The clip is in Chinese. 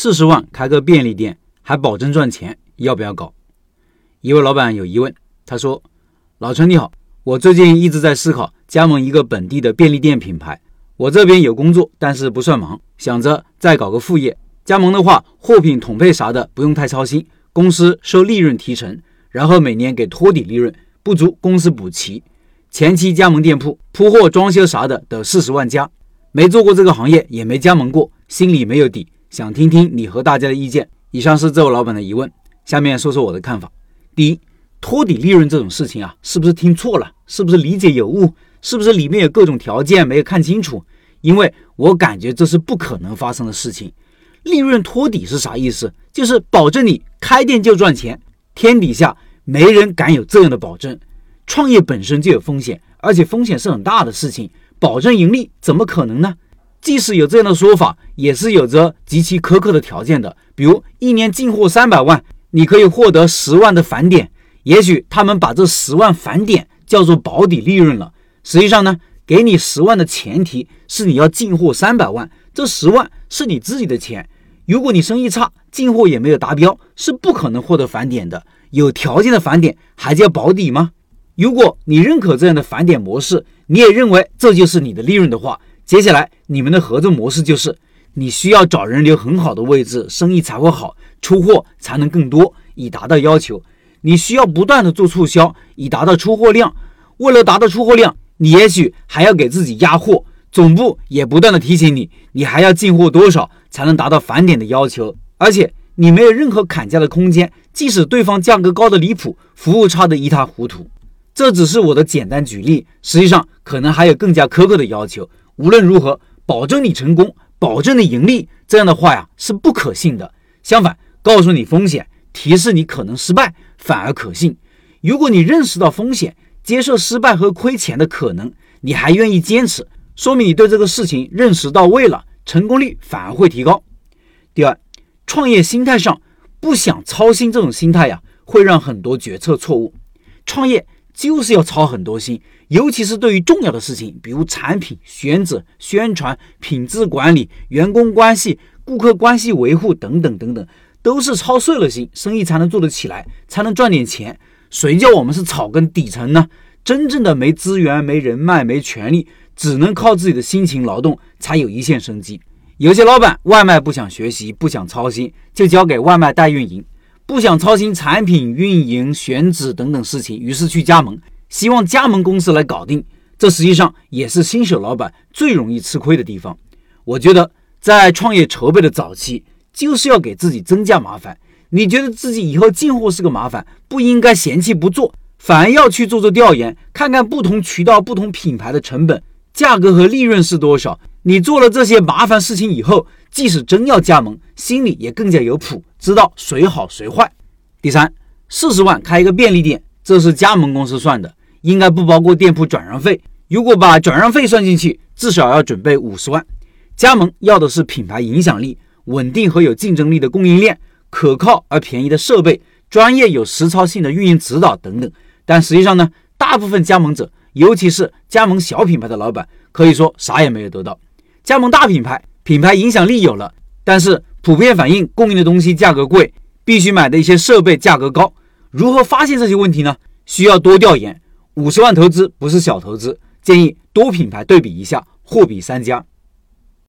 四十万开个便利店，还保证赚钱，要不要搞？一位老板有疑问，他说：“老陈你好，我最近一直在思考加盟一个本地的便利店品牌。我这边有工作，但是不算忙，想着再搞个副业。加盟的话，货品统配啥的不用太操心，公司收利润提成，然后每年给托底利润，不足公司补齐。前期加盟店铺铺货、装修啥的得四十万加，没做过这个行业，也没加盟过，心里没有底。”想听听你和大家的意见。以上是这位老板的疑问，下面说说我的看法。第一，托底利润这种事情啊，是不是听错了？是不是理解有误？是不是里面有各种条件没有看清楚？因为我感觉这是不可能发生的事情。利润托底是啥意思？就是保证你开店就赚钱，天底下没人敢有这样的保证。创业本身就有风险，而且风险是很大的事情，保证盈利怎么可能呢？即使有这样的说法，也是有着极其苛刻的条件的。比如一年进货三百万，你可以获得十万的返点。也许他们把这十万返点叫做保底利润了。实际上呢，给你十万的前提是你要进货三百万，这十万是你自己的钱。如果你生意差，进货也没有达标，是不可能获得返点的。有条件的返点还叫保底吗？如果你认可这样的返点模式，你也认为这就是你的利润的话。接下来你们的合作模式就是，你需要找人留很好的位置，生意才会好，出货才能更多，以达到要求。你需要不断的做促销，以达到出货量。为了达到出货量，你也许还要给自己压货，总部也不断的提醒你，你还要进货多少才能达到返点的要求。而且你没有任何砍价的空间，即使对方价格高的离谱，服务差的一塌糊涂。这只是我的简单举例，实际上可能还有更加苛刻的要求。无论如何，保证你成功，保证你盈利，这样的话呀是不可信的。相反，告诉你风险，提示你可能失败，反而可信。如果你认识到风险，接受失败和亏钱的可能，你还愿意坚持，说明你对这个事情认识到位了，成功率反而会提高。第二，创业心态上不想操心，这种心态呀会让很多决策错误。创业。就是要操很多心，尤其是对于重要的事情，比如产品选址、宣传、品质管理、员工关系、顾客关系维护等等等等，都是操碎了心，生意才能做得起来，才能赚点钱。谁叫我们是草根底层呢？真正的没资源、没人脉、没权利，只能靠自己的辛勤劳动才有一线生机。有些老板外卖不想学习、不想操心，就交给外卖代运营。不想操心产品运营、选址等等事情，于是去加盟，希望加盟公司来搞定。这实际上也是新手老板最容易吃亏的地方。我觉得在创业筹备的早期，就是要给自己增加麻烦。你觉得自己以后进货是个麻烦，不应该嫌弃不做，反而要去做做调研，看看不同渠道、不同品牌的成本、价格和利润是多少。你做了这些麻烦事情以后，即使真要加盟，心里也更加有谱，知道谁好谁坏。第三，四十万开一个便利店，这是加盟公司算的，应该不包括店铺转让费。如果把转让费算进去，至少要准备五十万。加盟要的是品牌影响力、稳定和有竞争力的供应链、可靠而便宜的设备、专业有实操性的运营指导等等。但实际上呢，大部分加盟者，尤其是加盟小品牌的老板，可以说啥也没有得到。加盟大品牌，品牌影响力有了，但是普遍反映供应的东西价格贵，必须买的一些设备价格高。如何发现这些问题呢？需要多调研。五十万投资不是小投资，建议多品牌对比一下，货比三家。